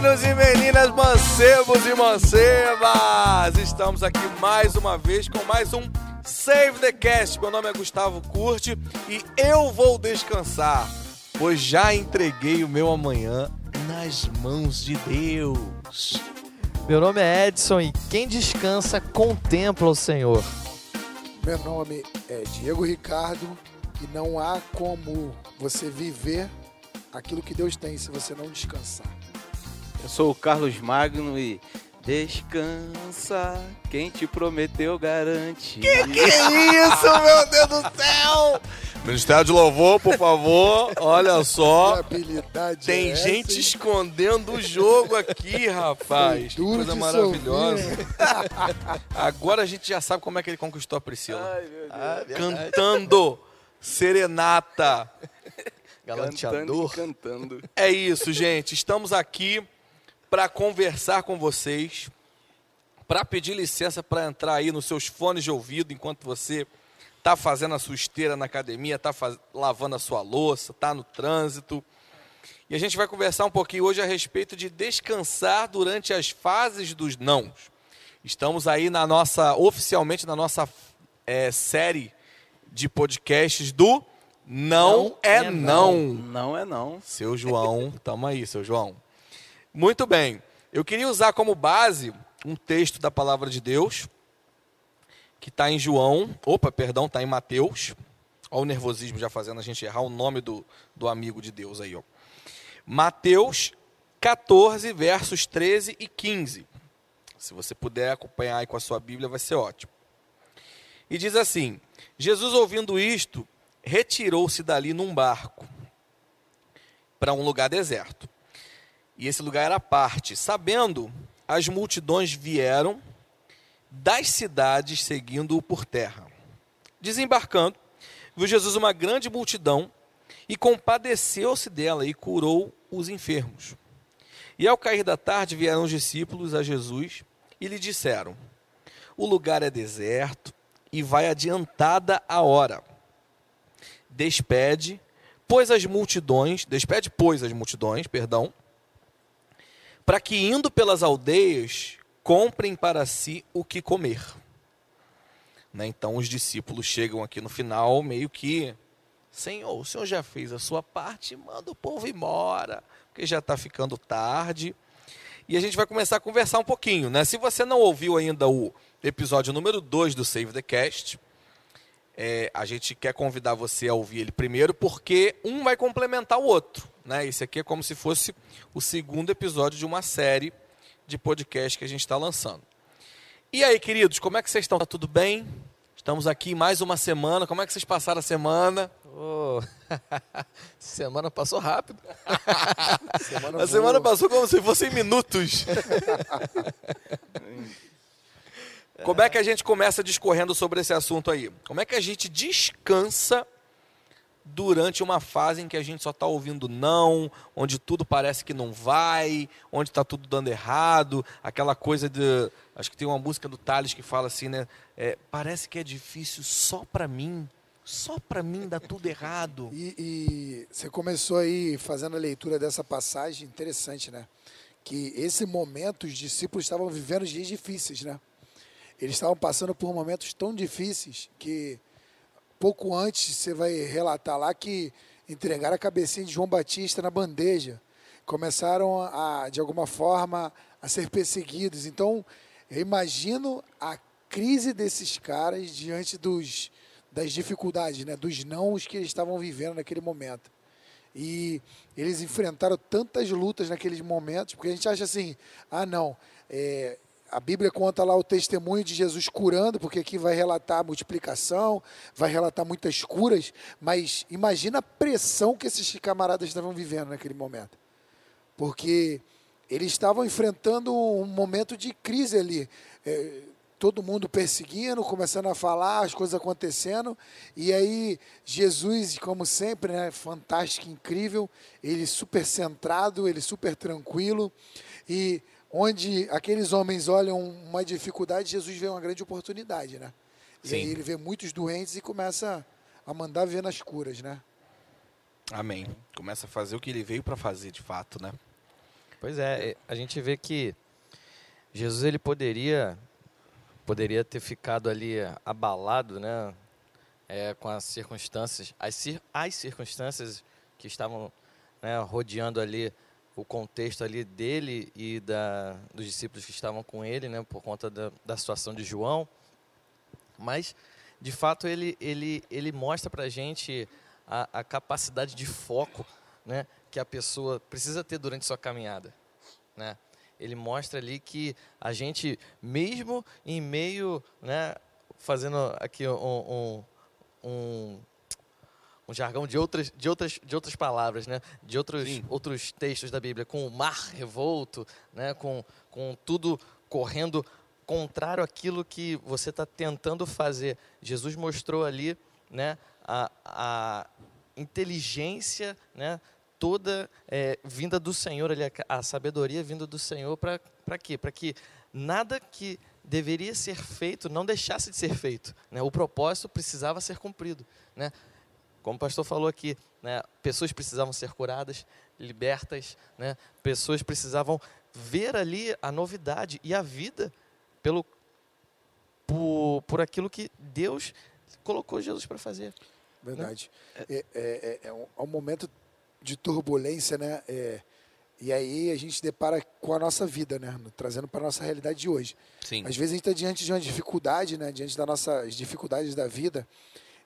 Meninos e meninas, mancebos e mancebas! Estamos aqui mais uma vez com mais um Save the Cast. Meu nome é Gustavo Curti e eu vou descansar, pois já entreguei o meu amanhã nas mãos de Deus. Meu nome é Edson e quem descansa contempla o Senhor. Meu nome é Diego Ricardo e não há como você viver aquilo que Deus tem se você não descansar. Eu sou o Carlos Magno e descansa, quem te prometeu garante. Que que é isso, meu Deus do céu? Ministério de Louvor, por favor, olha só. habilidade Tem é essa, gente hein? escondendo o jogo aqui, rapaz. Que coisa maravilhosa. Agora a gente já sabe como é que ele conquistou a Priscila. Ai, meu Deus. Ah, Cantando serenata. Cantando e cantando. É isso, gente. Estamos aqui para conversar com vocês, para pedir licença para entrar aí nos seus fones de ouvido enquanto você está fazendo a sua esteira na academia, está lavando a sua louça, está no trânsito. E a gente vai conversar um pouquinho hoje a respeito de descansar durante as fases dos nãos. Estamos aí na nossa, oficialmente na nossa é, série de podcasts do Não, Não é, é não. Não é não. Seu João, tamo aí, seu João. Muito bem. Eu queria usar como base um texto da palavra de Deus, que está em João, opa, perdão, está em Mateus. Olha o nervosismo já fazendo a gente errar o nome do, do amigo de Deus aí, ó. Mateus 14, versos 13 e 15. Se você puder acompanhar aí com a sua Bíblia, vai ser ótimo. E diz assim: Jesus, ouvindo isto, retirou-se dali num barco para um lugar deserto. E esse lugar era parte. Sabendo, as multidões vieram das cidades seguindo-o por terra. Desembarcando, viu Jesus uma grande multidão e compadeceu-se dela e curou os enfermos. E ao cair da tarde vieram os discípulos a Jesus e lhe disseram: O lugar é deserto e vai adiantada a hora. Despede, pois as multidões, despede, pois as multidões, perdão, para que indo pelas aldeias comprem para si o que comer. Né, Então os discípulos chegam aqui no final meio que, Senhor, o Senhor já fez a sua parte, manda o povo embora, porque já está ficando tarde. E a gente vai começar a conversar um pouquinho, né? Se você não ouviu ainda o episódio número 2 do Save the Cast, é, a gente quer convidar você a ouvir ele primeiro, porque um vai complementar o outro. Né? Esse aqui é como se fosse o segundo episódio de uma série de podcast que a gente está lançando. E aí, queridos, como é que vocês estão? Tá tudo bem? Estamos aqui mais uma semana. Como é que vocês passaram a semana? Ô, semana passou rápido. Semana A semana boa. passou como se fossem minutos. Como é que a gente começa discorrendo sobre esse assunto aí? Como é que a gente descansa durante uma fase em que a gente só está ouvindo não, onde tudo parece que não vai, onde está tudo dando errado, aquela coisa de. Acho que tem uma música do Thales que fala assim, né? é, parece que é difícil só para mim, só para mim dá tudo errado. E, e você começou aí fazendo a leitura dessa passagem, interessante, né? Que esse momento os discípulos estavam vivendo dias difíceis, né? Eles estavam passando por momentos tão difíceis que pouco antes você vai relatar lá que entregaram a cabecinha de João Batista na bandeja. Começaram a, de alguma forma, a ser perseguidos. Então, eu imagino a crise desses caras diante dos, das dificuldades, né? dos nãos que eles estavam vivendo naquele momento. E eles enfrentaram tantas lutas naqueles momentos, porque a gente acha assim, ah não, é, a Bíblia conta lá o testemunho de Jesus curando, porque aqui vai relatar a multiplicação, vai relatar muitas curas, mas imagina a pressão que esses camaradas estavam vivendo naquele momento. Porque eles estavam enfrentando um momento de crise ali. É, todo mundo perseguindo, começando a falar, as coisas acontecendo. E aí, Jesus, como sempre, né, fantástico, incrível, ele super centrado, ele super tranquilo. E onde aqueles homens olham uma dificuldade, Jesus vê uma grande oportunidade, né? E Sim. aí ele vê muitos doentes e começa a mandar ver nas curas, né? Amém. Começa a fazer o que ele veio para fazer, de fato, né? Pois é, a gente vê que Jesus ele poderia poderia ter ficado ali abalado, né, é, com as circunstâncias, as, cir as circunstâncias que estavam né, rodeando ali o contexto ali dele e da, dos discípulos que estavam com ele, né, por conta da, da situação de João. Mas, de fato, ele, ele, ele mostra para a gente a capacidade de foco né, que a pessoa precisa ter durante sua caminhada. Né? Ele mostra ali que a gente, mesmo em meio, né, fazendo aqui um, um, um, um jargão de outras, de, outras, de outras palavras, né, de outros, outros textos da Bíblia, com o mar revolto, né, com, com tudo correndo contrário àquilo que você está tentando fazer. Jesus mostrou ali né, a, a inteligência né, toda é, vinda do Senhor, ali, a sabedoria vinda do Senhor, para quê? Para que nada que deveria ser feito não deixasse de ser feito. Né? O propósito precisava ser cumprido. Né? Como o pastor falou aqui, né? pessoas precisavam ser curadas, libertas, né? pessoas precisavam ver ali a novidade e a vida pelo, por, por aquilo que Deus colocou Jesus para fazer. Verdade. Né? É, é, é, é, um, é um momento de turbulência, né? É, e aí a gente depara com a nossa vida, né? Trazendo para a nossa realidade de hoje. Sim. Às vezes a gente está diante de uma dificuldade, né? Diante das nossas dificuldades da vida.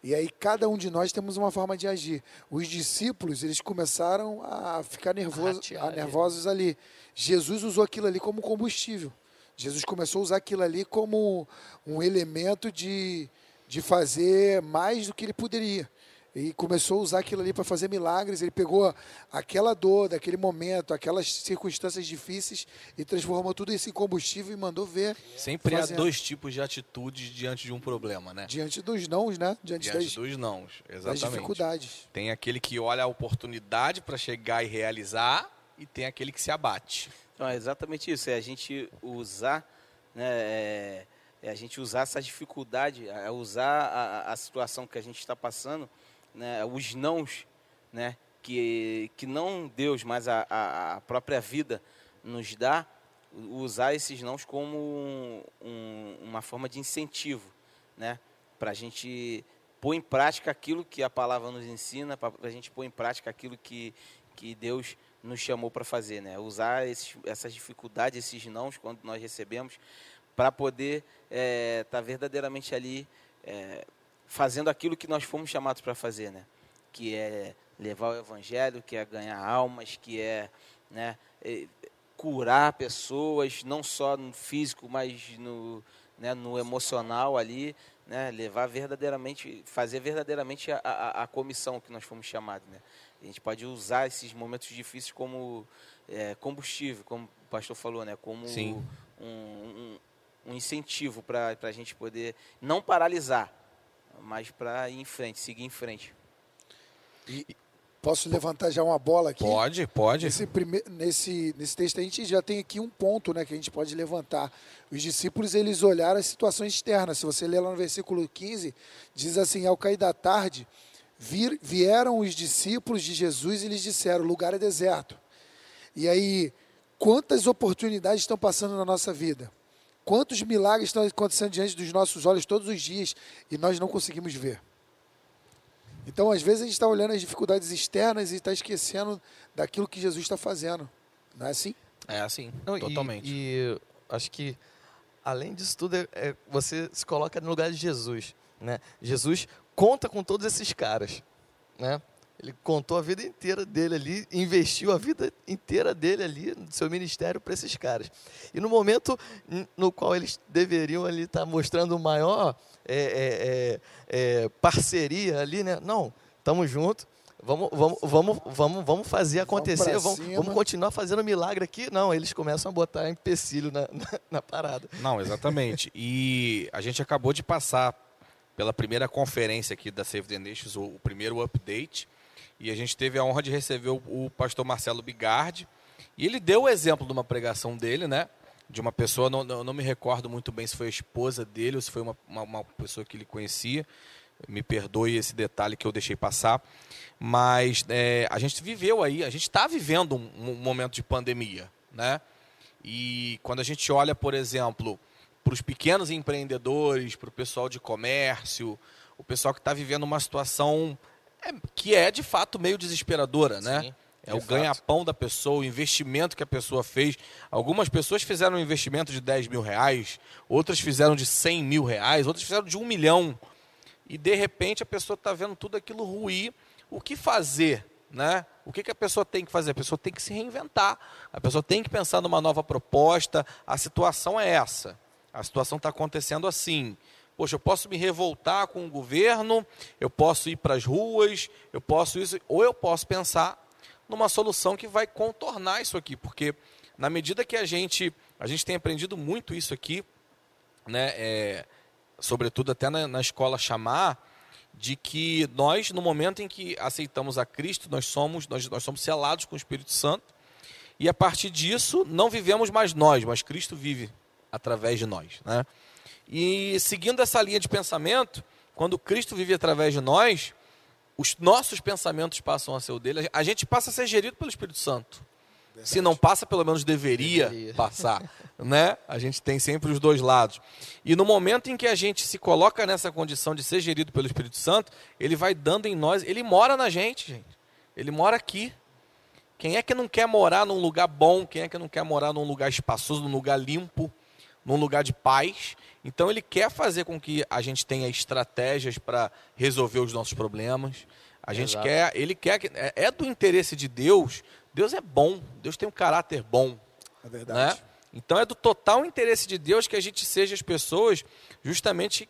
E aí cada um de nós temos uma forma de agir. Os discípulos, eles começaram a ficar nervosos, a nervosos ali. Jesus usou aquilo ali como combustível. Jesus começou a usar aquilo ali como um elemento de, de fazer mais do que ele poderia e começou a usar aquilo ali para fazer milagres. Ele pegou aquela dor, daquele momento, aquelas circunstâncias difíceis e transformou tudo isso em combustível e mandou ver. Sempre fazendo. há dois tipos de atitudes diante de um problema, né? Diante dos nãos, né? Diante, diante das, dos nãos, exatamente. Das dificuldades. Tem aquele que olha a oportunidade para chegar e realizar e tem aquele que se abate. Então, é exatamente isso. É a gente usar, né? É, é a gente usar essa dificuldade, é usar a, a situação que a gente está passando né, os nãos, né, que, que não Deus, mas a, a, própria vida nos dá, usar esses nãos como um, uma forma de incentivo, né, para a gente pôr em prática aquilo que a palavra nos ensina, para a gente pôr em prática aquilo que, que Deus nos chamou para fazer, né? Usar esses, essas dificuldades, esses nãos, quando nós recebemos, para poder estar é, tá verdadeiramente ali é, fazendo aquilo que nós fomos chamados para fazer, né? Que é levar o evangelho, que é ganhar almas, que é, né, curar pessoas, não só no físico, mas no, né, no emocional ali, né, levar verdadeiramente, fazer verdadeiramente a, a, a, comissão que nós fomos chamados, né. A gente pode usar esses momentos difíceis como é, combustível, como o pastor falou, né, como um, um, um incentivo para a gente poder não paralisar, mas para ir em frente, seguir em frente. E posso levantar já uma bola aqui? Pode, pode. Nesse, prime... nesse, nesse texto a gente já tem aqui um ponto né, que a gente pode levantar. Os discípulos eles olharam as situações externas. Se você ler lá no versículo 15, diz assim: Ao cair da tarde, vir, vieram os discípulos de Jesus e lhes disseram: O lugar é deserto. E aí, quantas oportunidades estão passando na nossa vida? Quantos milagres estão acontecendo diante dos nossos olhos todos os dias e nós não conseguimos ver? Então, às vezes, a gente está olhando as dificuldades externas e está esquecendo daquilo que Jesus está fazendo. Não é assim? É assim, não, totalmente. E, e, acho que, além disso tudo, é, é, você se coloca no lugar de Jesus. Né? Jesus conta com todos esses caras. Né? Ele contou a vida inteira dele ali, investiu a vida inteira dele ali no seu ministério para esses caras. E no momento no qual eles deveriam ali estar tá mostrando maior é, é, é, é, parceria ali, né? Não, estamos juntos. Vamos, vamos, vamos, vamos, vamos fazer acontecer, vamos, vamos, vamos, continuar fazendo milagre aqui. Não, eles começam a botar empecilho na, na, na parada. Não, exatamente. E a gente acabou de passar pela primeira conferência aqui da Save the Nations, o, o primeiro update. E a gente teve a honra de receber o, o pastor Marcelo Bigardi. E ele deu o exemplo de uma pregação dele, né? De uma pessoa, não, não, não me recordo muito bem se foi a esposa dele ou se foi uma, uma, uma pessoa que ele conhecia. Me perdoe esse detalhe que eu deixei passar. Mas é, a gente viveu aí, a gente está vivendo um, um, momento de pandemia. né? E quando a gente olha, por exemplo, para os pequenos empreendedores, para o pessoal de comércio, o pessoal que está vivendo uma situação é, que é de fato meio desesperadora, né? Sim, É de o ganha-pão da pessoa, o investimento que a pessoa fez. Algumas pessoas fizeram um investimento de 10 mil reais, outras fizeram de 100 mil reais, outras fizeram de um milhão. E de repente a pessoa está vendo tudo aquilo ruir. O que fazer? Né? O que, que a pessoa tem que fazer? A pessoa tem que se reinventar. A pessoa tem que pensar numa nova proposta. A situação é essa. A situação está acontecendo assim. Poxa, eu posso me revoltar com o governo, eu posso ir para as ruas, eu posso isso, ou eu posso pensar numa solução que vai contornar isso aqui, porque na medida que a gente a gente tem aprendido muito isso aqui, né, é, sobretudo até na, na escola chamar, de que nós no momento em que aceitamos a Cristo nós somos nós, nós somos selados com o Espírito Santo e a partir disso não vivemos mais nós, mas Cristo vive através de nós, né? E seguindo essa linha de pensamento, quando Cristo vive através de nós, os nossos pensamentos passam a ser o dele, a gente passa a ser gerido pelo Espírito Santo. Se não passa, pelo menos deveria, Deveria. passar, né? A gente tem sempre os dois lados. E no momento em que a gente se coloca nessa condição de ser gerido pelo Espírito Santo, ele vai dando em nós, ele mora na gente, gente. Ele mora aqui. Quem é que não quer morar num lugar bom? Quem é que não quer morar num lugar espaçoso, num lugar limpo, num lugar de paz? Então ele quer fazer com que a gente tenha estratégias para resolver os nossos problemas. A gente Exato. quer, ele quer que é, é do interesse de Deus. Deus é bom. Deus tem um caráter bom, É verdade. né? Então é do total interesse de Deus que a gente seja as pessoas justamente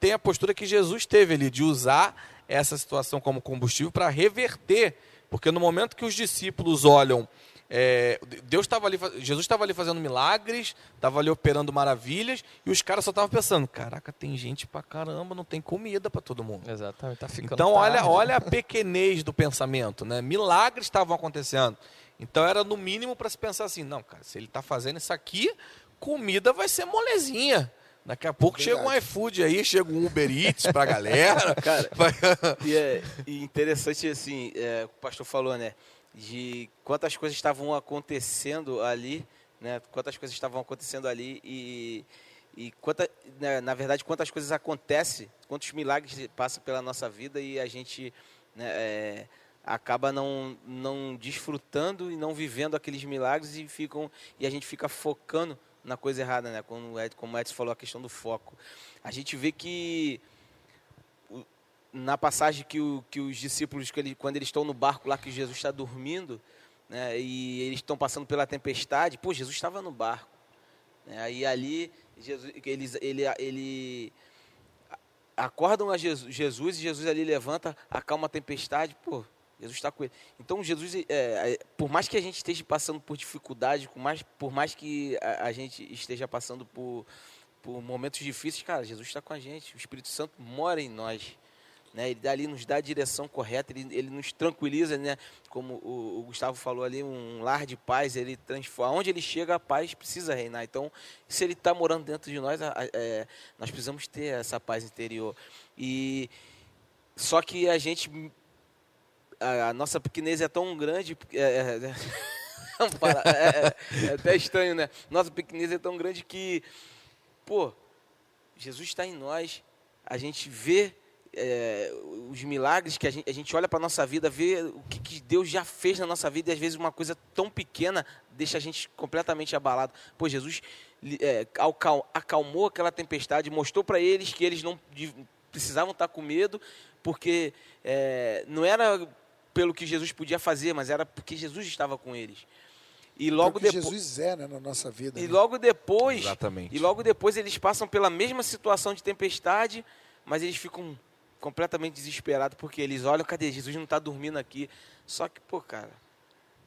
tem a postura que Jesus teve ali de usar essa situação como combustível para reverter, porque no momento que os discípulos olham, é, Deus estava ali, Jesus estava ali fazendo milagres, estava ali operando maravilhas e os caras só estavam pensando, caraca, tem gente pra caramba, não tem comida para todo mundo. Exatamente, tá ficando Então olha, tarde. olha a pequenez do pensamento, né? Milagres estavam acontecendo. Então era no mínimo para se pensar assim, não, cara, se ele está fazendo isso aqui, comida vai ser molezinha. Daqui a pouco chega um iFood aí, chega um Uber Eats pra galera. Cara, E é e interessante, assim, é, o pastor falou, né? De quantas coisas estavam acontecendo ali, né? Quantas coisas estavam acontecendo ali e, e quanta, né, na verdade, quantas coisas acontecem, quantos milagres passam pela nossa vida e a gente né, é, acaba não, não desfrutando e não vivendo aqueles milagres e, ficam, e a gente fica focando na coisa errada, né? Como o Edson falou, a questão do foco. A gente vê que na passagem que, o, que os discípulos, que ele, quando eles estão no barco lá, que Jesus está dormindo, né, e eles estão passando pela tempestade, pô, Jesus estava no barco. Né, aí ali, Jesus, eles, ele, ele acordam a Jesus, Jesus e Jesus ali levanta, acalma a tempestade, pô, Jesus está com ele. Então, Jesus, é, é, por mais que a gente esteja passando por dificuldade, por mais, por mais que a, a gente esteja passando por, por momentos difíceis, cara, Jesus está com a gente, o Espírito Santo mora em nós. Né, ele dali nos dá a direção correta, ele, ele nos tranquiliza, né? Como o, o Gustavo falou ali, um lar de paz, ele transforma. Onde ele chega, a paz precisa reinar. Então, se ele está morando dentro de nós, é, nós precisamos ter essa paz interior. E só que a gente, a, a nossa pequenez é tão grande, é, é, é, é, é- é até estranho, né? Nossa pequenez é tão grande que, pô, Jesus está em nós, a gente vê é, os milagres que a gente, a gente olha para a nossa vida, vê o que, que Deus já fez na nossa vida e às vezes uma coisa tão pequena deixa a gente completamente abalado. Pô, Jesus é, acalmou aquela tempestade, mostrou para eles que eles não precisavam estar com medo, porque é, não era pelo que Jesus podia fazer, mas era porque Jesus estava com eles. E logo Porque depois. Jesus é né, na nossa vida. E né? logo depois, Exatamente. e logo depois eles passam pela mesma situação de tempestade, mas eles ficam completamente desesperados porque eles olham, cadê Jesus não está dormindo aqui? Só que, pô, cara,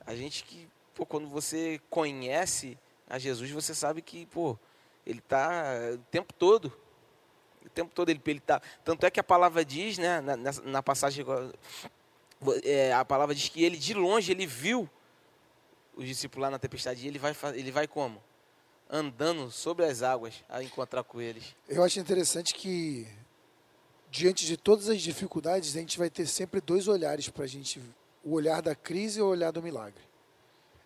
a gente que, pô, quando você conhece a Jesus, você sabe que, pô, ele está o tempo todo. O tempo todo ele, ele tá. Tanto é que a palavra diz, né, na, na passagem, é, a palavra diz que ele de longe ele viu os discípulos lá na tempestade e ele vai, ele vai como? Andando sobre as águas a encontrar com eles. Eu acho interessante que, diante de todas as dificuldades, a gente vai ter sempre dois olhares para a gente: o olhar da crise e o olhar do milagre.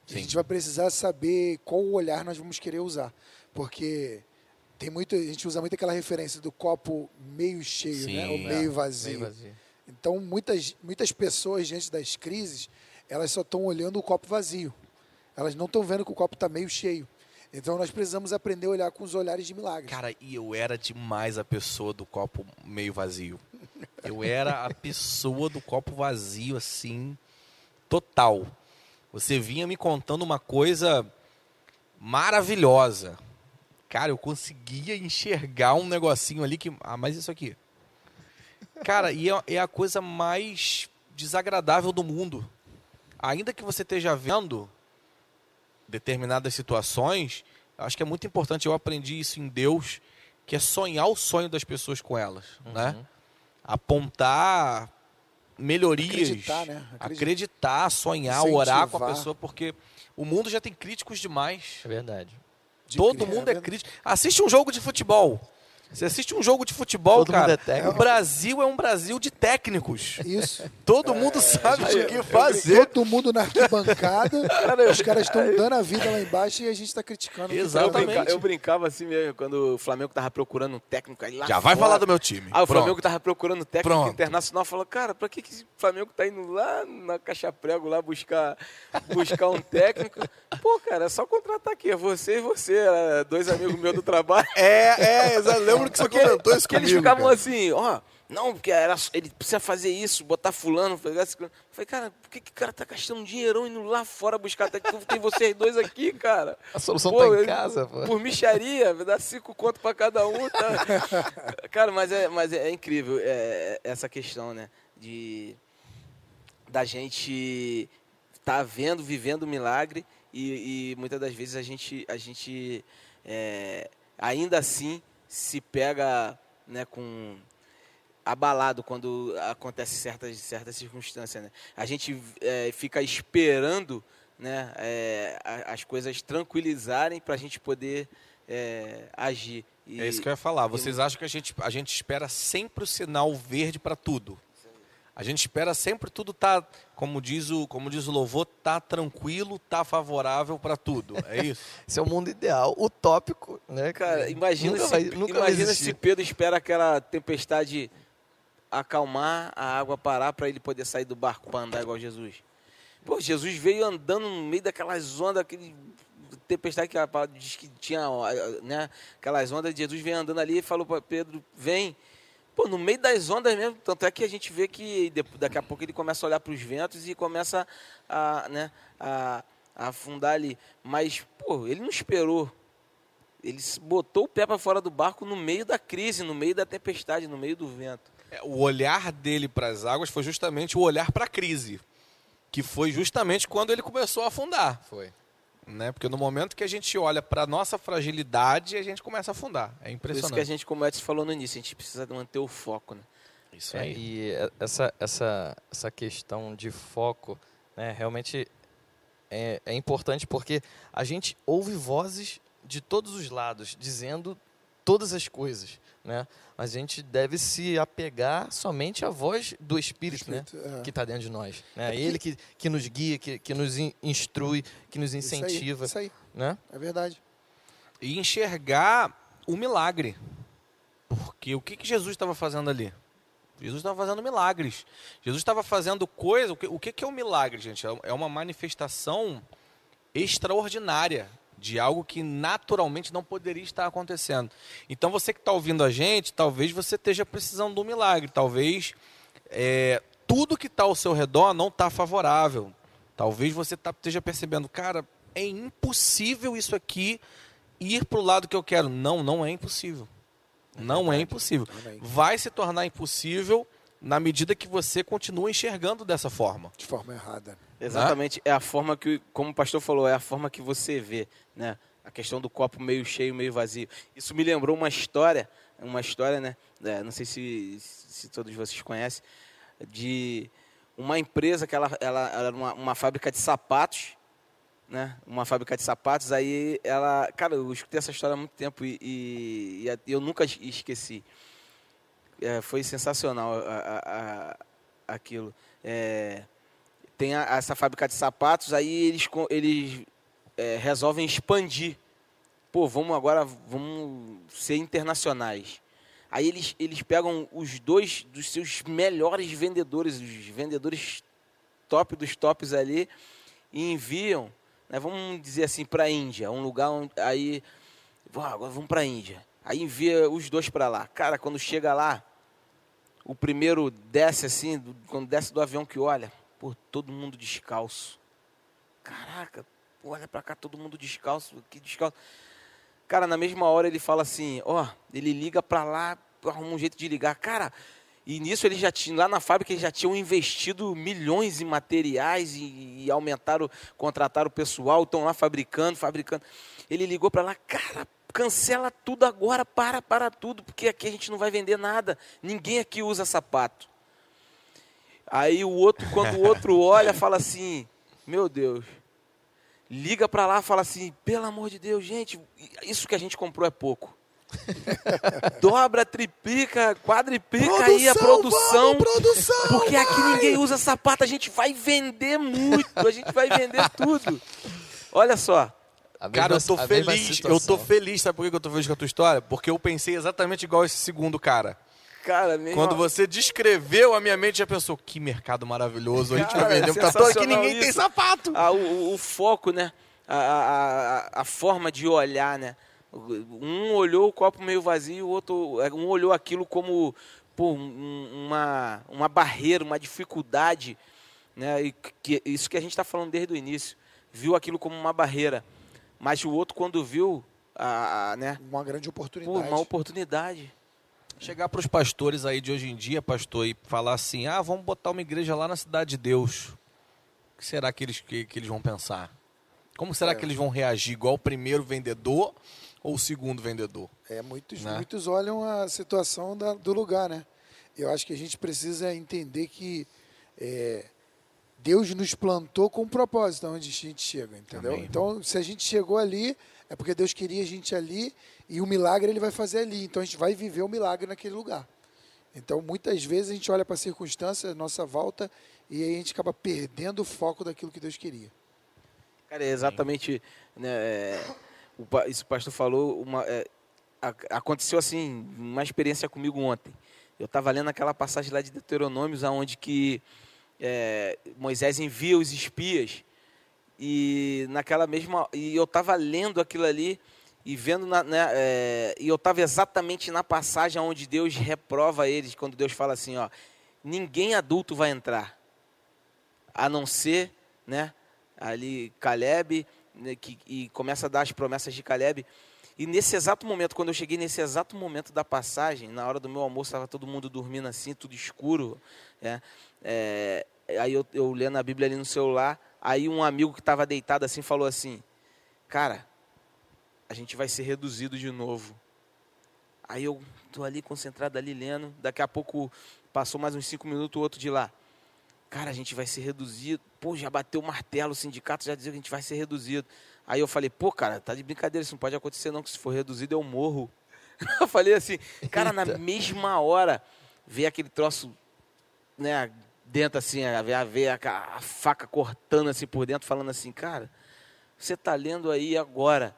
A gente vai precisar saber qual olhar nós vamos querer usar. Porque tem muito, a gente usa muito aquela referência do copo meio cheio, né? Sim, Ou é, meio vazio. Meio vazio. Então, muitas, muitas pessoas, diante das crises, elas só estão olhando o copo vazio. Elas não estão vendo que o copo está meio cheio. Então, nós precisamos aprender a olhar com os olhares de milagre. Cara, e eu era demais a pessoa do copo meio vazio. Eu era a pessoa do copo vazio, assim, total. Você vinha me contando uma coisa maravilhosa. Cara, eu conseguia enxergar um negocinho ali que. Ah, mas isso aqui. Cara, e é, é a coisa mais desagradável do mundo. Ainda que você esteja vendo determinadas situações, acho que é muito importante. Eu aprendi isso em Deus, que é sonhar o sonho das pessoas com elas, né? Apontar melhorias, Acreditar, né? Acreditar. acreditar, sonhar, orar com a Incentivar. pessoa, porque o mundo já tem críticos demais. É verdade. De Todo mundo é verdade. crítico. Assiste um jogo de futebol. Você assiste um jogo de futebol, Todo mundo cara. é técnico. O Brasil é um Brasil de técnicos. Isso. Todo mundo sabe gente, o que fazer. Todo mundo na arquibancada, os caras estão dando a vida lá embaixo e a gente está criticando. Eu, Exatamente. brinca- eu brincava assim mesmo, quando o Flamengo tava procurando um técnico aí lá Já vai fora. falar do meu time. Ah, o Pronto. Flamengo tava procurando um técnico Pronto. internacional. Falou, cara, pra que, que esse Flamengo tá indo lá na Caixa Prego lá buscar, buscar um técnico? Pô, cara, é só contratar aqui. É você e você, era dois amigos meus do trabalho. É, é, exato. Lembro que você Porque, comentou isso porque eles comigo, ficavam cara. assim, ó, não, porque era, ele precisa fazer isso, botar fulano, pegar esse... Eu Falei, cara, por que, que o cara tá gastando um dinheirão indo lá fora buscar técnico? Tem vocês dois aqui, cara. A solução Pô, tá em eu- casa, pô. Por micharia, dar cinco conto pra cada um. Tá? Cara, mas é, mas é incrível é, essa questão, né? De da gente tá vendo, vivendo o milagre e, e muitas das vezes a gente, a gente é, ainda assim se pega né, com abalado quando acontece certas, certas circunstâncias. Né? A gente é, fica esperando né, é, as coisas tranquilizarem para a gente poder é, agir. E- É isso que eu ia falar. Vocês acham que a gente, a gente espera sempre o sinal verde para tudo? A gente espera sempre tudo tá, como diz o, como diz o louvor, tá tranquilo, tá favorável para tudo. É isso? Esse é o mundo ideal, utópico, né? Cara, imagina, nunca se, vai, imagina se Pedro espera aquela tempestade acalmar, a água parar para ele poder sair do barco para andar igual Jesus. Pô, Jesus veio andando no meio daquelas ondas, aquele tempestade que a palavra diz que tinha, né? Aquelas ondas, Jesus veio andando ali e falou para Pedro, vem. Pô, no meio das ondas mesmo, tanto é que a gente vê que daqui a pouco ele começa a olhar para os ventos e começa a, né, a, a afundar ali. Mas, pô, ele não esperou ele botou o pé para fora do barco no meio da crise, no meio da tempestade, no meio do vento. É, O olhar dele para as águas foi justamente o olhar para a crise, que foi justamente quando ele começou a afundar. Foi. Né? Porque no momento que a gente olha para nossa fragilidade, a gente começa a afundar. É Por isso impressionante. que a gente, como o Edson falou no início, a gente precisa manter o foco. Né? Isso É, aí. e é- essa, essa, essa questão de foco né, realmente é, é importante porque a gente ouve vozes de todos os lados dizendo todas as coisas, né? Mas a gente deve se apegar somente à voz do Espírito, né? Espírito, é. Que está dentro de nós. Né? É que- Ele que, que nos guia, que, que nos in- instrui, que nos Isso aí, incentiva, Isso aí, né? é verdade. E enxergar o milagre. Porque o que, que Jesus estava fazendo ali? Jesus estava fazendo milagres. Jesus estava fazendo coisa. O que, o que, que é o milagre, gente? É é uma manifestação extraordinária de algo que naturalmente não poderia estar acontecendo. Então você que está ouvindo a gente, talvez você esteja precisando de um milagre. Talvez é, tudo que está ao seu redor não está favorável. Talvez você tá, esteja percebendo, cara, é impossível isso aqui ir para o lado que eu quero. Não, não é impossível. Não é impossível. Vai se tornar impossível na medida que você continua enxergando dessa forma. De forma errada. Exatamente, é a forma que, como o pastor falou, é a forma que você vê, né? A questão do copo meio cheio, meio vazio. Isso me lembrou uma história, uma história, né? É, não sei se, se todos vocês conhecem, de uma empresa que ela, ela, ela era uma, uma fábrica de sapatos, né? Uma fábrica de sapatos. Aí ela, cara, eu escutei essa história há muito tempo e, e- e eu nunca es- esqueci. É, foi sensacional a- a- a- aquilo. É, tem essa fábrica de sapatos, aí eles, eles é, resolvem expandir. Pô, vamos agora, vamos ser internacionais. Aí eles, eles pegam os dois dos seus melhores vendedores, os vendedores top dos tops ali, e enviam, né, vamos dizer assim, para a Índia, um lugar onde aí, "Vó, agora vamos para a Índia. Aí envia os dois para lá. Cara, quando chega lá, o primeiro desce assim, do- quando desce do avião que olha, pô, todo mundo descalço. Caraca, olha para cá, todo mundo descalço, que descalço. Cara, na mesma hora ele fala assim, ó, ele liga para lá, arruma um jeito de ligar. Cara, e nisso eles já tinham, lá na fábrica eles já tinham investido milhões em materiais e, e aumentaram, contrataram o pessoal, estão lá fabricando, fabricando. Ele ligou para lá, cara, cancela tudo agora, para, para tudo, porque aqui a gente não vai vender nada. Ninguém aqui usa sapato. Aí o outro, quando o outro olha, fala assim, meu Deus. Liga para lá, fala assim, pelo amor de Deus, gente, isso que a gente comprou é pouco. Dobra, triplica, quadriplica aí a produção. vamos, produção, Porque aqui vai! ninguém usa sapato, a gente vai vender muito, a gente vai vender tudo. Olha só, Cara, eu tô feliz. Eu tô feliz, sabe por que eu tô feliz com a tua história? Porque eu pensei exatamente igual esse segundo cara. cara, mesmo. Quando você descreveu, a minha mente já pensou, que mercado maravilhoso, a gente Cara, vai vender um cartão sensacional ninguém tem isso. sapato. Ah, o, o- foco, né? A, a, a, a forma de olhar, né? Um olhou o copo meio vazio, o outro, um olhou aquilo como pô, um- uma, uma barreira, uma dificuldade, né? E que, isso que a gente está falando desde o início. Viu aquilo como uma barreira, mas o outro quando viu, a, a- né? Uma grande Pô, oportunidade. uma oportunidade. Chegar para os pastores aí de hoje em dia, pastor, e falar assim, ah, vamos botar uma igreja lá na cidade de Deus. O que será que eles, que, que eles vão pensar? Como será que eles vão reagir? Igual o primeiro vendedor ou o segundo vendedor? É, muitos, Né? muitos olham a situação da- do lugar, né? Eu acho que a gente precisa entender que é, Deus nos plantou com um propósito onde a gente chega, entendeu? Amém. Então, se a gente chegou ali, é porque Deus queria a gente ali e o milagre ele vai fazer ali. Então, a gente vai viver o milagre naquele lugar. Então, muitas vezes a gente olha para a circunstância, nossa volta, e aí a gente acaba perdendo o foco daquilo que Deus queria. Cara, é exatamente. Né, é, o, isso o pastor falou. Uma, é, a- aconteceu assim, uma experiência comigo ontem. Eu estava lendo aquela passagem lá de Deuteronômios, onde que é, Moisés envia os espias. E naquela mesma. E eu estava lendo aquilo ali e vendo. Na, né, é, e eu estava exatamente na passagem onde Deus reprova eles, quando Deus fala assim: ó, ninguém adulto vai entrar a não ser, né, ali Caleb, né, que, e começa a dar as promessas de Caleb. E nesse exato momento, quando eu cheguei nesse exato momento da passagem, na hora do meu almoço, estava todo mundo dormindo assim, tudo escuro. né, é, aí eu, eu lendo a Bíblia ali no celular, aí um amigo que estava deitado assim falou assim, cara, a gente vai ser reduzido de novo. Aí eu tô ali concentrado ali lendo, daqui a pouco passou mais uns cinco minutos, o outro de lá. Cara, a gente vai ser reduzido. Pô, já bateu o martelo, o sindicato já dizia que a gente vai ser reduzido. Aí eu falei, pô, cara, tá de brincadeira, isso não pode acontecer não, que se for reduzido eu morro. Eu falei assim, cara, na mesma hora, ver aquele troço, né, dentro assim, a ver, a, a, faca cortando assim por dentro, falando assim, cara, você tá lendo aí agora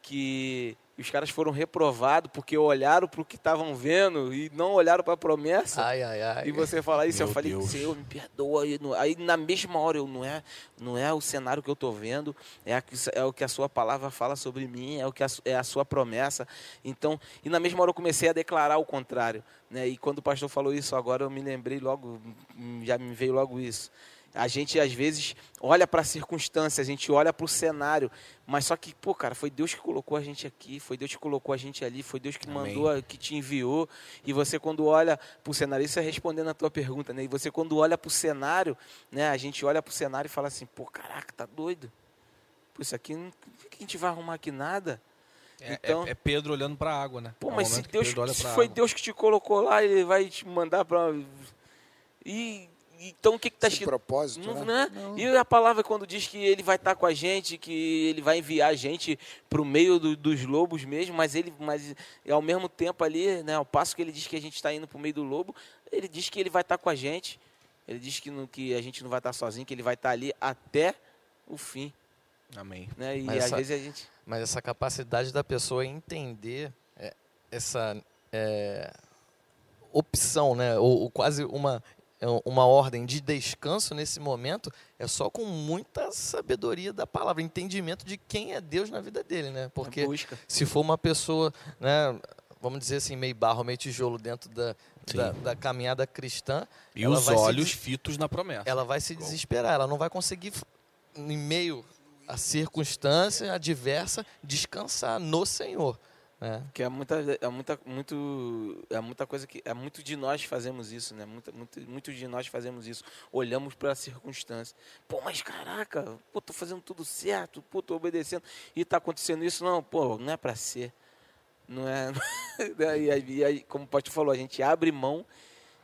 que os caras foram reprovados porque olharam para o que estavam vendo e não olharam para a promessa. Ai, ai, ai. E você fala isso, eu Meu falei, Deus. Senhor, me perdoa. Aí, no- aí na mesma hora, eu não é, não é o cenário que eu estou vendo, é, a que- é o que a sua palavra fala sobre mim, é o que a, é a sua promessa. Então, e na mesma hora eu comecei a declarar o contrário. Né? E quando o pastor falou isso agora, eu me lembrei logo, já me veio logo isso. A gente, às vezes, olha para a circunstância, a gente olha para o cenário, mas só que, pô, cara, foi Deus que colocou a gente aqui, foi Deus que colocou a gente ali, foi Deus que Amém. mandou, que te enviou. E você, quando olha para o cenário, isso é respondendo a tua pergunta, né? E você, quando olha para o cenário, né? A gente olha para o cenário e fala assim, pô, caraca, tá doido? Pô, isso aqui, não, o que a gente vai arrumar aqui? Nada. É, Então- é- é Pedro olhando para a água, né? Pô, É mas se, momento que Deus, se foi água. Deus que te colocou lá, ele vai te mandar para. E então o que está escrito? propósito, Não, né? né? Não. E a palavra quando diz que ele vai estar com a gente, que ele vai enviar a gente para o meio do- dos lobos mesmo, mas ele, mas ao mesmo tempo ali, né, ao passo que ele diz que a gente está indo para o meio do lobo, ele diz que ele vai estar com a gente. Ele diz que, não, que a gente não vai estar sozinho, que ele vai estar ali até o fim. Amém. Né? E Mas às essa- vezes a gente. Mas essa capacidade da pessoa entender é, essa é, opção, né? Ou, ou quase uma, é, uma ordem de descanso nesse momento é só com muita sabedoria da palavra, entendimento de quem é Deus na vida dele, né? Porque busca. se for uma pessoa, né, vamos dizer assim, meio barro, meio tijolo dentro da, da, da caminhada cristã, E ela os vai se olhos des- fitos na promessa. ela vai se desesperar, ela não vai conseguir, em meio à circunstância adversa, descansar no Senhor. Né? Que é muita, é muita, muito, é muita coisa que é muito de nós fazemos isso, né? Muito, muito, muito de nós fazemos isso. Olhamos para a circunstância. Pô, mas caraca, pô, tô fazendo tudo certo, pô, tô obedecendo e tá acontecendo isso não, pô, não é para ser, não é. e, aí, e aí, como o Pati falou, a gente abre mão,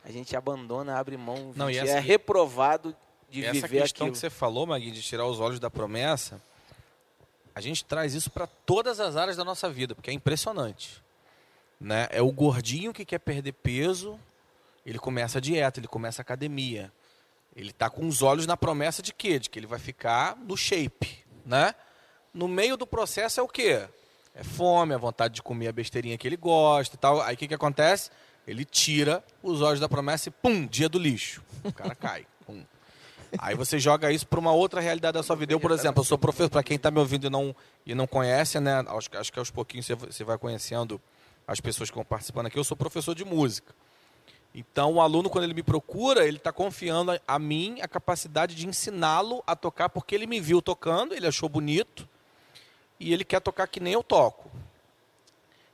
a gente abandona, abre mão, Não, e essa- é reprovado de Essa viver questão aquilo. que você falou, Magui, de tirar os olhos da promessa, a gente traz isso para todas as áreas da nossa vida, porque é impressionante. Né? É o gordinho que quer perder peso, ele começa a dieta, ele começa a academia. Ele tá com os olhos na promessa de quê? De que ele vai ficar no shape, né? No meio do processo é o quê? É fome, a vontade de comer a besteirinha que ele gosta e tal. Aí o que, que acontece? Ele tira os olhos da promessa e pum, dia do lixo. O cara cai. Pum. Aí você joga isso para uma outra realidade da sua vida. Eu, por exemplo, eu sou professor, para quem está me ouvindo e não, e não conhece, né? Acho, que- acho que aos pouquinhos você, vai conhecendo as pessoas que vão participando aqui. Eu sou professor de música. Então, o aluno, quando ele me procura, ele está confiando a, a mim a capacidade de ensiná-lo a tocar, porque ele me viu tocando, ele achou bonito, e ele quer tocar que nem eu toco.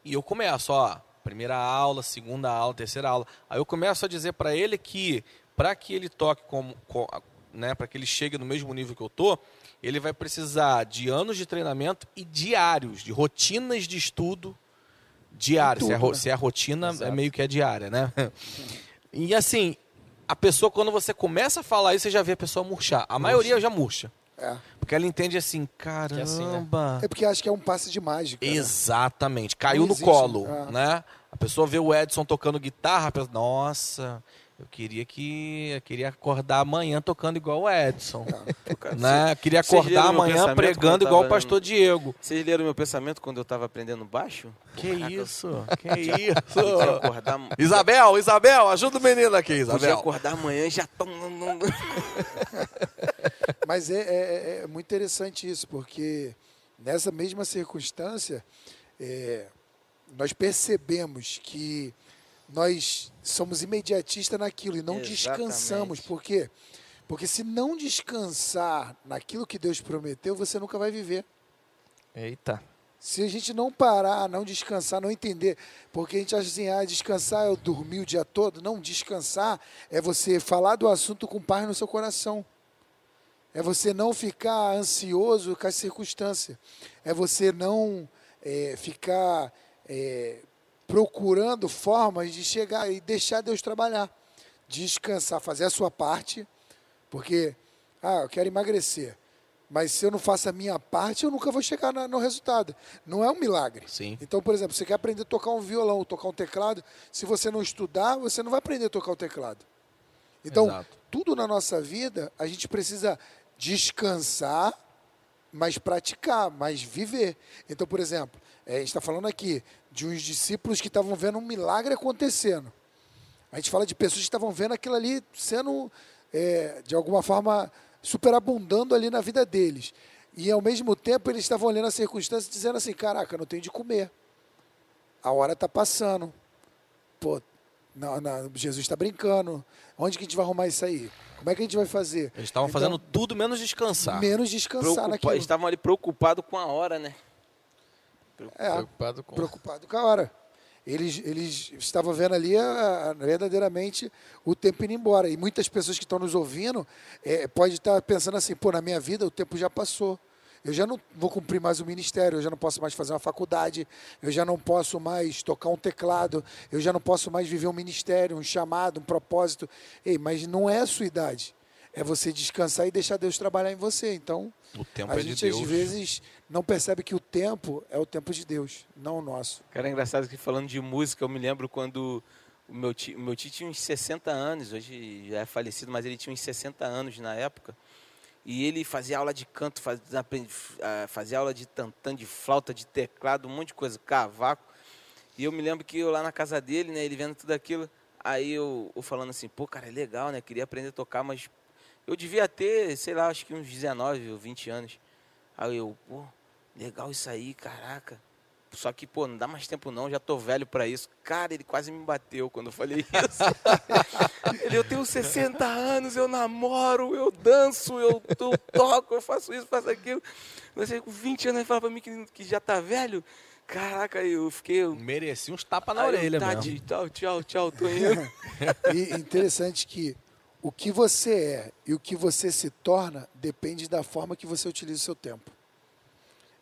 E eu começo, ó, primeira aula, segunda aula, terceira aula. Aí eu começo a dizer para ele que, para que ele toque como, co- né, para que ele chegue no mesmo nível que eu tô, ele vai precisar de anos de treinamento e diários, de rotinas de estudo diárias. Tudo, se, a, ro- né? se a rotina é Exato. meio que é diária, né? E assim, a pessoa, quando você começa a falar isso, você já vê a pessoa murchar. A maioria já murcha. É. Porque ela entende assim, é assim, né? caramba. É porque acho que é um passe de mágica. né? Exatamente. Caiu Não no existe, colo, ah. né? A pessoa vê o Edson tocando guitarra, pensa, nossa, eu queria que eu queria acordar amanhã tocando igual o Edson, né? Eu queria acordar amanhã pregando igual o pastor Diego. Vocês leram meu pensamento quando eu estava aprendendo baixo? Que isso? Que Podia isso? acordar, Isabel, Isabel, ajuda o menino aqui, podia Isabel. acordar amanhã e já tom, Mas é, é- é muito interessante isso, porque nessa mesma circunstância, é, nós percebemos que nós somos imediatistas naquilo e não Exatamente. descansamos. Por quê? Porque se não descansar naquilo que Deus prometeu, você nunca vai viver. Eita. Se a gente não parar, não descansar, não entender, porque a gente acha assim, ah, descansar é eu dormir o dia todo. Não, descansar é você falar do assunto com paz no seu coração. É você não ficar ansioso com as circunstâncias. É você não é, ficar é, procurando formas de chegar e deixar Deus trabalhar. Descansar, fazer a sua parte, porque, ah, eu quero emagrecer. Mas se eu não faço a minha parte, eu nunca vou chegar na- no resultado. Não é um milagre. Sim. Então, por exemplo, você quer aprender a tocar um violão, tocar um teclado, se você não estudar, você não vai aprender a tocar o teclado. Então, Exato. tudo na nossa vida, a gente precisa descansar, mas praticar, mas viver. Então, por exemplo, eh, a gente está falando aqui de uns discípulos que estavam vendo um milagre acontecendo. A gente fala de pessoas que estavam vendo aquilo ali sendo, eh, de alguma forma, superabundando ali na vida deles. E, ao mesmo tempo, eles estavam olhando a circunstância dizendo assim, caraca, não tenho de comer. A hora está passando. Pô, não, não, Jesus está brincando. Onde que a gente vai arrumar isso aí? Como é que a gente vai fazer? Eles estavam Então, fazendo tudo menos descansar. Menos descansar Preocupa- naquilo. Estavam ali preocupados com a hora, né? É, Preocupado com. preocupado com a hora. Eles, eles estavam vendo ali a- a- verdadeiramente o tempo indo embora. E muitas pessoas que estão nos ouvindo é, pode estar pensando assim, pô, na minha vida o tempo já passou. Eu já não vou cumprir mais o ministério, eu já não posso mais fazer uma faculdade, eu já não posso mais tocar um teclado, eu já não posso mais viver um ministério, um chamado, um propósito. Ei, mas não é a sua idade. É você descansar e deixar Deus trabalhar em você. Então, O tempo a é de gente Deus. às vezes não percebe que o tempo é o tempo de Deus, não o nosso. Cara, é engraçado que falando de música, eu me lembro quando o meu tio, o meu tio tinha uns 60 anos, hoje já é falecido, mas ele tinha uns 60 anos na época. E ele fazia aula de canto, fazia, ah, fazia aula de tantã, de flauta, de teclado, um monte de coisa, cavaco. E eu me lembro que eu lá na casa dele, né, ele vendo tudo aquilo, aí eu, eu falando assim, pô, cara, é legal, né, queria aprender a tocar, mas eu devia ter, sei lá, acho que uns 19 ou 20 anos. Aí eu, pô, legal isso aí, caraca. Só que, pô, não dá mais tempo não, já tô velho para isso. Cara, ele quase me bateu quando eu falei isso. ele, eu tenho 60 anos, eu namoro, eu danço, eu, eu toco, eu faço isso, faço aquilo. Você com 20 anos, ele fala pra mim que, que já tá velho. Caraca, eu fiquei... Eu... Mereci uns tapas na Aí orelha, tá, mesmo. Tchau, tchau, tchau, tô indo. e interessante que o que você é e o que você se torna depende da forma que você utiliza o seu tempo.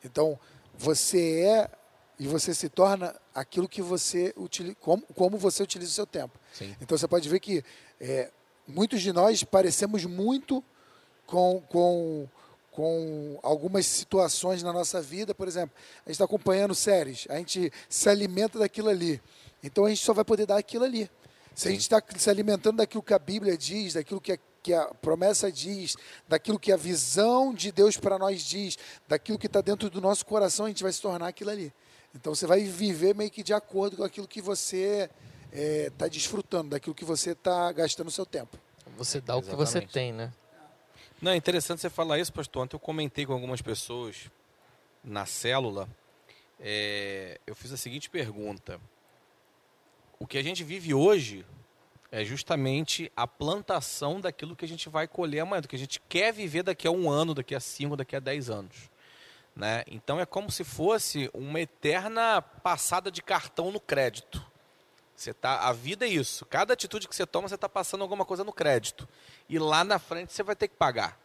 Então, você é e você se torna aquilo que você utiliza, como, como você utiliza o seu tempo. Sim. Então você pode ver que é, muitos de nós parecemos muito com, com, com algumas situações na nossa vida, por exemplo, a gente está acompanhando séries, a gente se alimenta daquilo ali. Então a gente só vai poder dar aquilo ali. Se Sim. a gente está se alimentando daquilo que a Bíblia diz, daquilo que a que a promessa diz, daquilo que a visão de Deus para nós diz, daquilo que está dentro do nosso coração, a gente vai se tornar aquilo ali. Então você vai viver meio que de acordo com aquilo que você está é, desfrutando, daquilo que você está gastando o seu tempo. Você dá Exatamente. o que você tem, né? Não, é interessante você falar isso, pastor. Ontem eu comentei com algumas pessoas na célula. É, eu fiz a seguinte pergunta: O que a gente vive hoje é justamente a plantação daquilo que a gente vai colher amanhã, do que a gente quer viver daqui a um ano, daqui a cinco, daqui a dez anos. Né? Então é como se fosse uma eterna passada de cartão no crédito. Você tá, a vida é isso. Cada atitude que você toma, você está passando alguma coisa no crédito. E lá na frente você vai ter que pagar.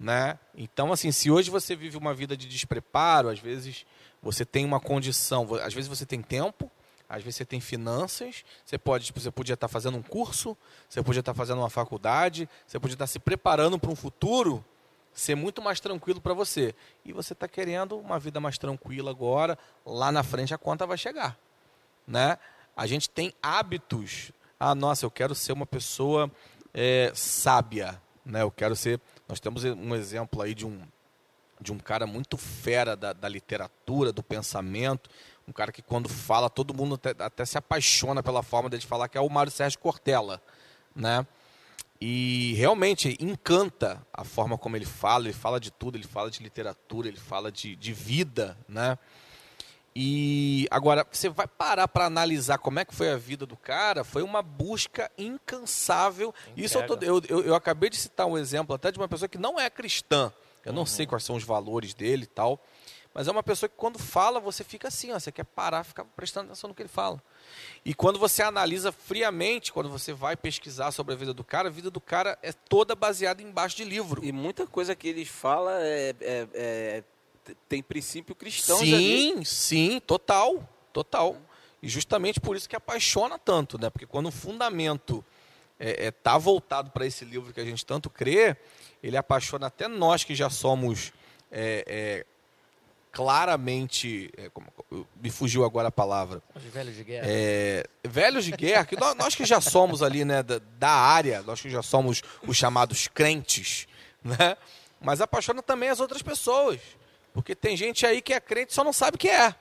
Né? Então, assim, se hoje você vive uma vida de despreparo, às vezes você tem uma condição, às vezes você tem tempo, às vezes você tem finanças, você pode, tipo, você podia estar fazendo um curso, você podia estar fazendo uma faculdade, você podia estar se preparando para um futuro ser muito mais tranquilo para você. E você está querendo uma vida mais tranquila agora, lá na frente a conta vai chegar, né? A gente tem hábitos. Ah, nossa, eu quero ser uma pessoa é, sábia, né? Eu quero ser. Nós temos um exemplo aí de um de um cara muito fera da, da literatura, do pensamento, um cara que quando fala, todo mundo até, até se apaixona pela forma dele falar, que é o Mário Sérgio Cortella, né? E realmente encanta a forma como ele fala, ele fala de tudo, ele fala de literatura, ele fala de, de vida, né? E agora, você vai parar para analisar como é que foi a vida do cara, foi uma busca incansável. Entrega. Isso eu, tô, eu, eu, eu, acabei de citar um exemplo até de uma pessoa que não é cristã. Eu não uhum. sei quais são os valores dele e tal. Mas é uma pessoa que quando fala, você fica assim, ó, você quer parar, ficar prestando atenção no que ele fala. E quando você analisa friamente, quando você vai pesquisar sobre a vida do cara, a vida do cara é toda baseada embaixo de livro. E muita coisa que ele fala é, é, é tem princípio cristão. Sim, sim, total, total. E justamente por isso que apaixona tanto, né? Porque quando o fundamento está é, é, tá voltado para esse livro que a gente tanto crê, ele apaixona até nós que já somos é, é claramente. É, como, me fugiu agora a palavra. Os velhos de guerra. É, velhos de guerra, que nós, nós, que já somos ali, né, da, da, área, nós que já somos os chamados crentes, né? Mas apaixona também as outras pessoas. Porque tem gente aí que é crente e só não sabe o que é.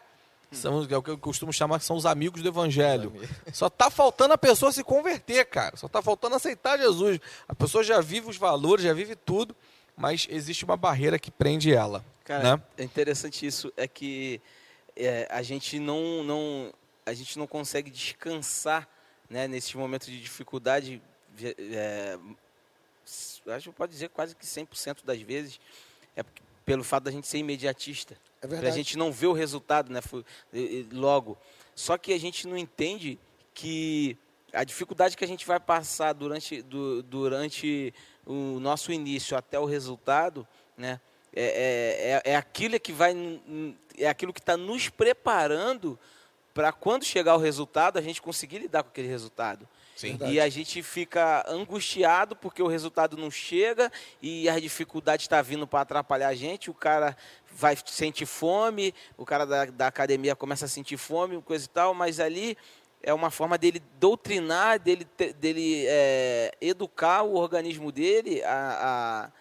São, é o que eu costumo chamar que são os amigos do evangelho. Só está faltando a pessoa se converter, cara. Só está faltando aceitar Jesus. A pessoa já vive os valores, já vive tudo, mas existe uma barreira que prende ela. Cara, né? é interessante isso, é que é, a gente não, não a gente não consegue descansar né, nesses momentos de dificuldade. É, acho que pode dizer quase que 100% das vezes é pelo fato da gente ser imediatista. É verdade. A gente não vê o resultado né, logo. Só que a gente não entende que a dificuldade que a gente vai passar durante, do, durante o nosso início até o resultado, né, é, é, é, é aquilo que vai é aquilo que está nos preparando para quando chegar o resultado a gente conseguir lidar com aquele resultado. Sim. E a gente fica angustiado porque o resultado não chega e a dificuldade está vindo para atrapalhar a gente. O cara vai sentir fome, o cara da, da academia começa a sentir fome, coisa e tal, mas ali é uma forma dele doutrinar, dele, dele é, educar o organismo dele a, a,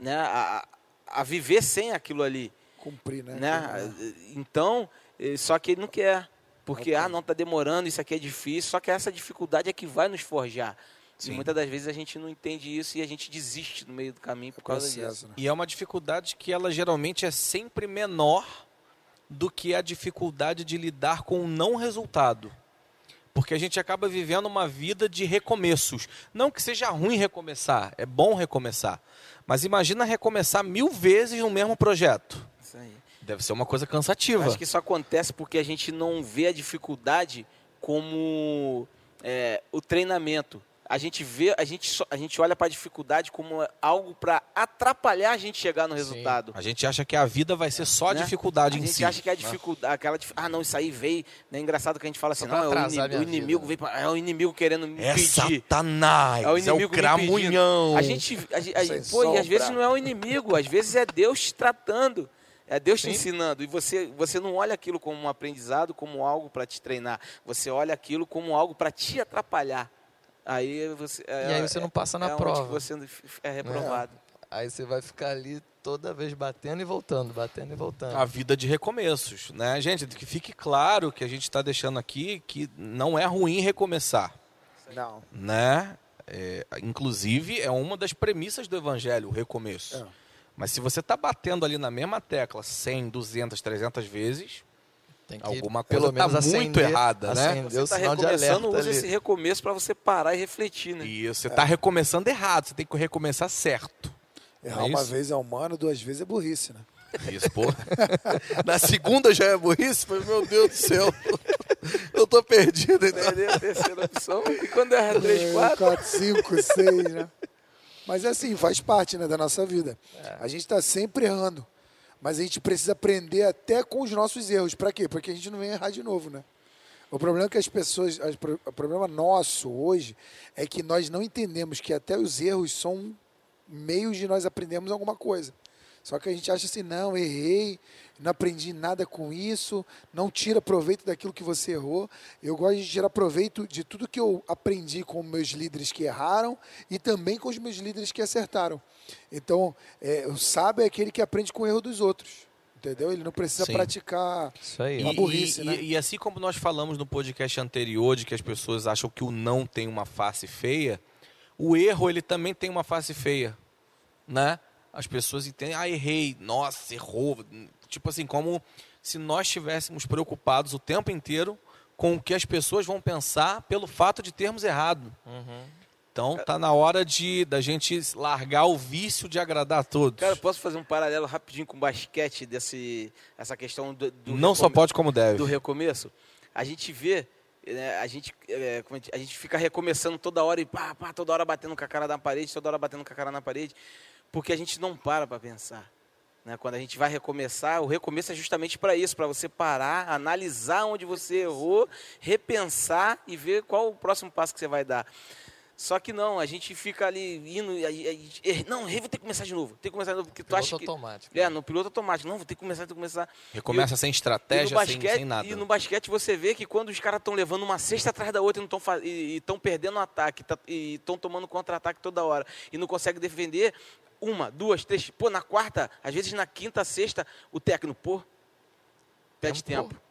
né, a, a viver sem aquilo ali. Cumprir, né? Né? Então, eh, só que ele não quer. Porque, ah, não, tá demorando, isso aqui é difícil. Só que essa dificuldade é que vai nos forjar. E Sim. muitas das vezes a gente não entende isso e a gente desiste no meio do caminho por causa disso. processo, né? E é uma dificuldade que ela geralmente é sempre menor do que a dificuldade de lidar com o não resultado. Porque a gente acaba vivendo uma vida de recomeços. Não que seja ruim recomeçar, é bom recomeçar. Mas imagina recomeçar mil vezes no mesmo projeto. Isso aí. Deve ser uma coisa cansativa. Acho que isso acontece porque a gente não vê a dificuldade como é, o treinamento. A gente vê, a gente, só- a gente olha para a dificuldade como algo para atrapalhar a gente chegar no Sim. resultado. A gente acha que a vida vai ser só né? dificuldade a em gente si. acha que é a dificuldade, aquela ah não, isso aí veio, é engraçado que a gente fala assim, não, é o, minha o inimigo vida. veio pra, é o inimigo querendo me É impedir. Satanás, É o é inimigo o me cramunhão. A gente, a, gente- a- pô, e às vezes não é o inimigo, às vezes é Deus te tratando. É Deus te Sim. ensinando. E você, você não olha aquilo como um aprendizado, como algo para te treinar. Você olha aquilo como algo para te atrapalhar. Aí você, E aí você não passa na é onde prova. você é reprovado. Aí você vai ficar ali toda vez batendo e voltando, batendo e voltando. a vida de recomeços, né? Gente, que fique claro que a gente está deixando aqui que não é ruim recomeçar, Não. né? É, inclusive, é uma das premissas do evangelho, o recomeço. É. Mas se você está batendo ali na mesma tecla 100, 200, 300 vezes, Tem que alguma pelo coisa tá menos muito acender- errada, né? Você está recomeçando, usa ali. esse recomeço para você parar e refletir, né? e você está recomeçando errado, você tem que recomeçar certo. Errar É uma isso? vez é humano, duas vezes é burrice, né? Isso, pô. Na segunda já é burrice? Falei, meu Deus do céu. Eu tô perdido. Então. A terceira opção. E quando erra três, quatro, 4, 5, 6, né? Mas é assim, faz parte né, da nossa vida. A gente está sempre errando. Mas a gente precisa aprender até com os nossos erros. Para quê? Porque a gente não vem errar de novo, né? O problema é que as pessoas. O problema nosso hoje é que nós não entendemos que até os erros são meios de nós aprendermos alguma coisa. Só que a gente acha assim, não, errei, não aprendi nada com isso, não tira proveito daquilo que você errou. Eu gosto de tirar proveito de tudo que eu aprendi com meus líderes que erraram e também com os meus líderes que acertaram. Então, é, o sábio é aquele que aprende com o erro dos outros. Entendeu? Ele não precisa Sim. praticar. Isso aí. Uma E- burrice, e, né? e- e assim como nós falamos no podcast anterior de que as pessoas acham que o não tem uma face feia, o erro ele também tem uma face feia, né? As pessoas entendem, ah, errei, nossa, errou. Tipo assim, como se nós estivéssemos preocupados o tempo inteiro com o que as pessoas vão pensar pelo fato de termos errado. Uhum. Então tá na hora de da gente largar o vício de agradar a todos. Cara, posso fazer um paralelo rapidinho com o basquete, desse, essa questão do, do não só pode como deve. do recomeço? A gente vê, né, a, gente, é, como a gente- a gente fica recomeçando toda hora e pá, pá, toda hora batendo com a cara na parede, toda hora batendo com a cara na parede, porque a gente não para para pensar. Né? Quando a gente vai recomeçar, o recomeço é justamente para isso, para você parar, analisar onde você errou, repensar e ver qual o próximo passo que você vai dar. Só que não, a gente fica ali indo, e a- e a gente, "Er, não, vou ter que começar de novo, tem que começar de novo, porque tu Piloto acha que... automático. É, no piloto automático, não, vou ter que começar, tem que começar. Recomeça sem E no estratégia, sem, basquete, sem nada. E no basquete você vê que quando os caras estão levando uma cesta atrás da outra e estão perdendo o ataque tá- e estão tomando contra-ataque toda hora e não conseguem defender, uma, duas, três, pô, na quarta, às vezes na quinta, sexta, o técnico, pô, pede Tempo. tempo.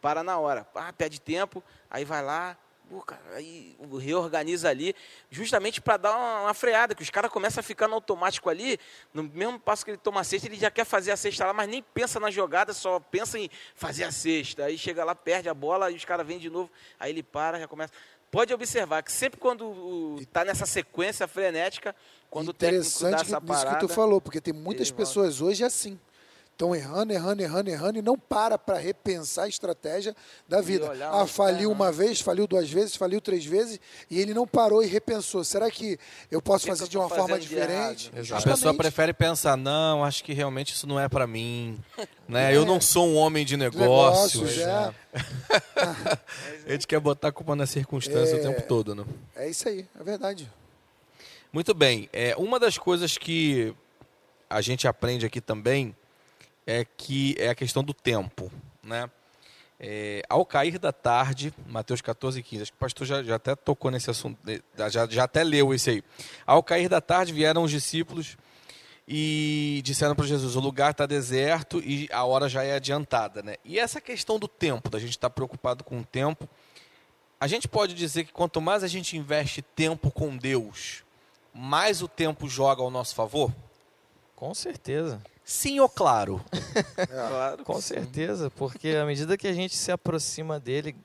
Para na hora. Ah, pede tempo, aí vai lá, pô, cara, aí reorganiza ali, justamente para dar uma, uma freada, que os caras começam a ficar no automático ali, no mesmo passo que ele toma a cesta, ele já quer fazer a cesta lá, mas nem pensa na jogada, só pensa em fazer a cesta. Aí chega lá, perde a bola, e os caras vêm de novo, aí ele para, já começa. Pode observar que sempre quando está nessa sequência frenética, quando o técnico dá Interessante essa que, nisso que parada... tu falou, porque tem muitas ele volta. pessoas hoje assim. Estão errando, errando, errando, errando e não para para repensar a estratégia da vida. Ah, tá faliu uma vez, faliu duas vezes, faliu três vezes e ele não parou e repensou. Será que eu posso que fazer eu de uma forma diferente? A pessoa prefere pensar, não, acho que realmente isso não é pra mim. Né? Eu não sou um homem de negócios. Negócios, é. A gente quer botar a culpa na circunstância o tempo todo, né? É isso aí, é verdade. Muito bem. É, uma das coisas que a gente aprende aqui também é que é a questão do tempo, né? É, ao cair da tarde, Mateus 14, 15. Acho que o pastor já, já até tocou nesse assunto, eh, já, já até leu esse aí. Ao cair da tarde vieram os discípulos e disseram para Jesus: o lugar está deserto e a hora já é adiantada. Né? E essa questão do tempo, da gente estar tá preocupado com o tempo, a gente pode dizer que quanto mais a gente investe tempo com Deus, mais o tempo joga ao nosso favor? Com certeza. Sim ou claro? É. claro. Com certeza, porque à medida que a gente se aproxima dele,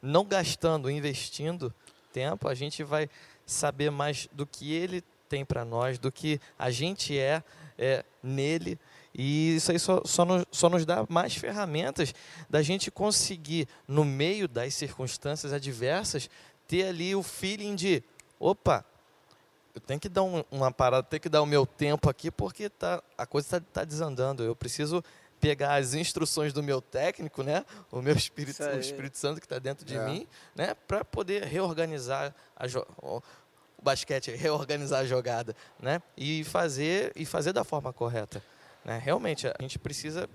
não gastando, investindo tempo, a gente vai saber mais do que ele tem para nós, do que a gente é, é nele. E isso aí só, só, nos, só nos dá mais ferramentas da gente conseguir, no meio das circunstâncias adversas, ter ali o feeling de: opa, eu tenho que dar um, uma parada, tenho que dar o meu tempo aqui, porque tá, a coisa está tá desandando. Eu preciso pegar as instruções do meu técnico, né? O meu Espírito, o Espírito Santo que está dentro de é. mim, né? Para poder reorganizar a o, o basquete, reorganizar a jogada, né? E fazer e fazer da forma correta. Né? Realmente a gente precisa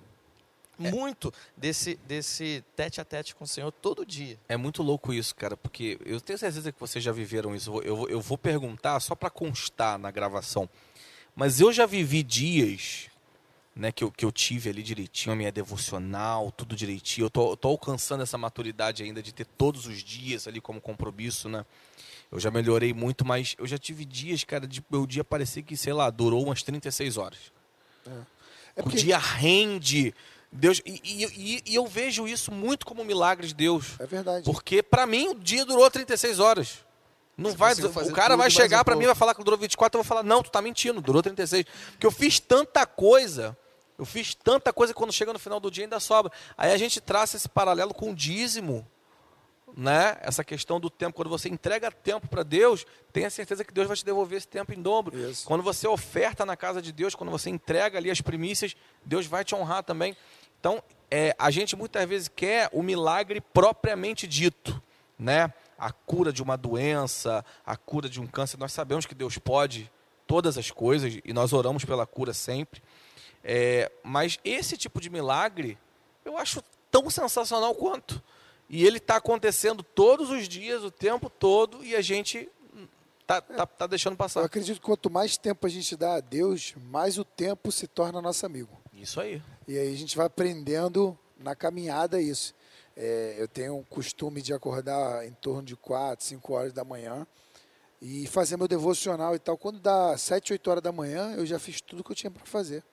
é. muito desse, desse tete a tete com o Senhor todo dia. É muito louco isso, cara, porque eu tenho certeza que vocês já viveram isso. Eu, eu vou perguntar só para constar na gravação. Mas eu já vivi dias né, que, eu, que eu tive ali direitinho, a minha devocional, tudo direitinho. Eu tô, tô alcançando essa maturidade ainda de ter todos os dias ali como compromisso, né? Eu já melhorei muito, mas eu já tive dias, cara, de meu dia parecer que, sei lá, durou umas 36 horas. É. É porque... O dia rende Deus e, e, e, eu vejo isso muito como um milagre de Deus. É verdade. Porque para mim o dia durou 36 horas. Não Se vai, o cara vai chegar para mim e vai falar que durou 24, eu vou falar: "Não, tu tá mentindo, durou 36". Porque eu fiz tanta coisa. Eu fiz tanta coisa que quando chega no final do dia ainda sobra. Aí a gente traça esse paralelo com o dízimo. Né? Essa questão do tempo, quando você entrega tempo para Deus, tenha certeza que Deus vai te devolver esse tempo em dobro. Isso. Quando você oferta na casa de Deus, quando você entrega ali as primícias, Deus vai te honrar também. Então, é, a gente muitas vezes quer o milagre propriamente dito, né? A cura de uma doença, a cura de um câncer. Nós sabemos que Deus pode todas as coisas e nós oramos pela cura sempre. É, mas esse tipo de milagre eu acho tão sensacional quanto. E ele está acontecendo todos os dias, o tempo todo, e a gente tá, tá, tá deixando passar. Eu acredito que quanto mais tempo a gente dá a Deus, mais o tempo se torna nosso amigo. Isso aí. E aí a gente vai aprendendo na caminhada isso. É, eu tenho o costume de acordar em torno de 4, 5 horas da manhã e fazer meu devocional e tal. Quando dá 7, 8 horas da manhã, eu já fiz tudo que eu tinha para fazer.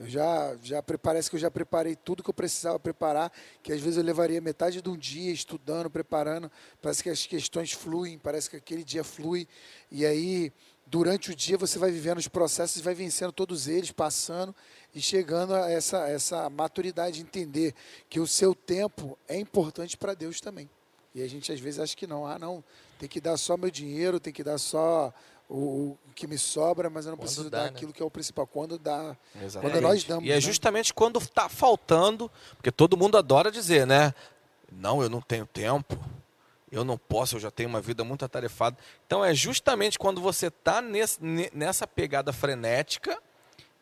Eu já, já parece que eu já preparei tudo que eu precisava preparar, que às vezes eu levaria metade de um dia estudando, preparando. Parece que as questões fluem, parece que aquele dia flui. E aí, durante o dia, você vai vivendo os processos e vai vencendo todos eles, passando e chegando a essa, essa maturidade de entender que o seu tempo é importante para Deus também. E a gente às vezes acha que não. Ah, não, tem que dar só meu dinheiro, tem que dar só o, o que me sobra, mas eu não quando preciso dá, dar né? aquilo que é o principal. Quando dá, Exatamente. quando nós damos. E é né? justamente quando está faltando, porque todo mundo adora dizer, né? Não, eu não tenho tempo. Eu não posso, eu já tenho uma vida muito atarefada. Então é justamente quando você está nessa pegada frenética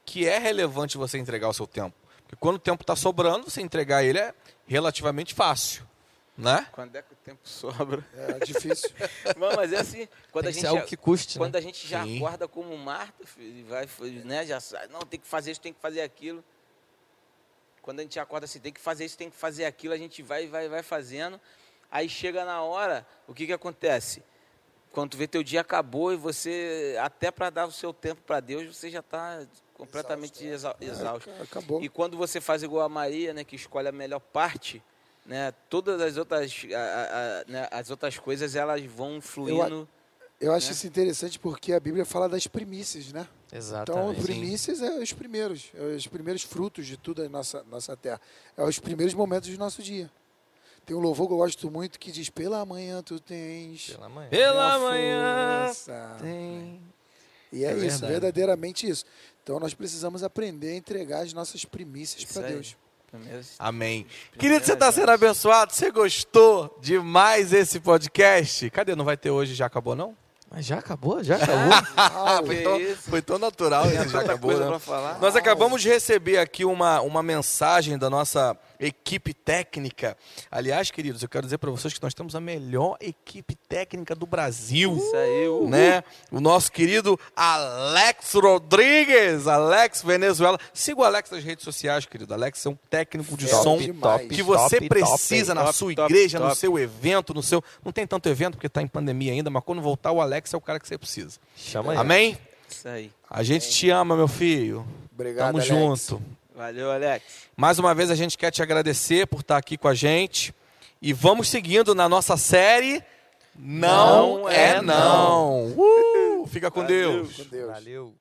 que é relevante você entregar o seu tempo. Porque quando o tempo está sobrando, você entregar ele é relativamente fácil. Né? Quando é que o tempo sobra? É difícil. Não, mas é assim, quando tem a gente algo que custe, quando né? a gente já Sim. acorda como Marta, vai, né, já não tem que fazer isso, tem que fazer aquilo. Quando a gente acorda assim, tem que fazer isso, tem que fazer aquilo, a gente vai, vai, vai fazendo. Aí chega na hora, o que que acontece? Quando tu vê teu dia acabou e você até para dar o seu tempo para Deus, você já está completamente exausto. É. exausto. É, acabou. E quando você faz igual a Maria, né, que escolhe a melhor parte, né, todas as outras, a, a, a, né, as outras coisas elas vão fluindo. Eu, eu acho né? isso interessante porque a Bíblia fala das primícias, né? Exatamente. Então, primícias é os primeiros, é os primeiros frutos de tudo a nossa, nossa terra. É os primeiros momentos do nosso dia. Tem um louvor que eu gosto muito que diz: Pela manhã tu tens. Pela manhã. Pela manhã. Tem. E é, é isso, verdade. verdadeiramente isso. Então nós precisamos aprender a entregar as nossas primícias para Deus. Amém. Querido, você está sendo abençoado? Você gostou demais esse podcast? Cadê? Não vai ter hoje? Já acabou, não? Mas já acabou? Já acabou? ah, foi, tão, foi, tão, natural esse já acabou. Né? Nós acabamos de receber aqui uma, uma mensagem da nossa equipe técnica. Aliás, queridos, eu quero dizer para vocês que nós temos a melhor equipe técnica do Brasil. Isso aí, uhul. Né? O nosso querido Alex Rodrigues, Alex Venezuela. Siga o Alex nas redes sociais, querido. Alex é um técnico de Top som demais. que você top, precisa na top, sua top, igreja, no top. seu evento, no seu. Não tem tanto evento porque está em pandemia ainda, mas quando voltar, o Alex é o cara que você precisa. Chama aí. Amém? Isso aí. A gente te ama, meu filho. Obrigado, Tamo Alex. junto. Valeu, Alex. Mais uma vez a gente quer te agradecer por estar aqui com a gente. E vamos seguindo na nossa série. Não, Não é é não. Uh, fica com Valeu. Deus. Com Deus. Valeu.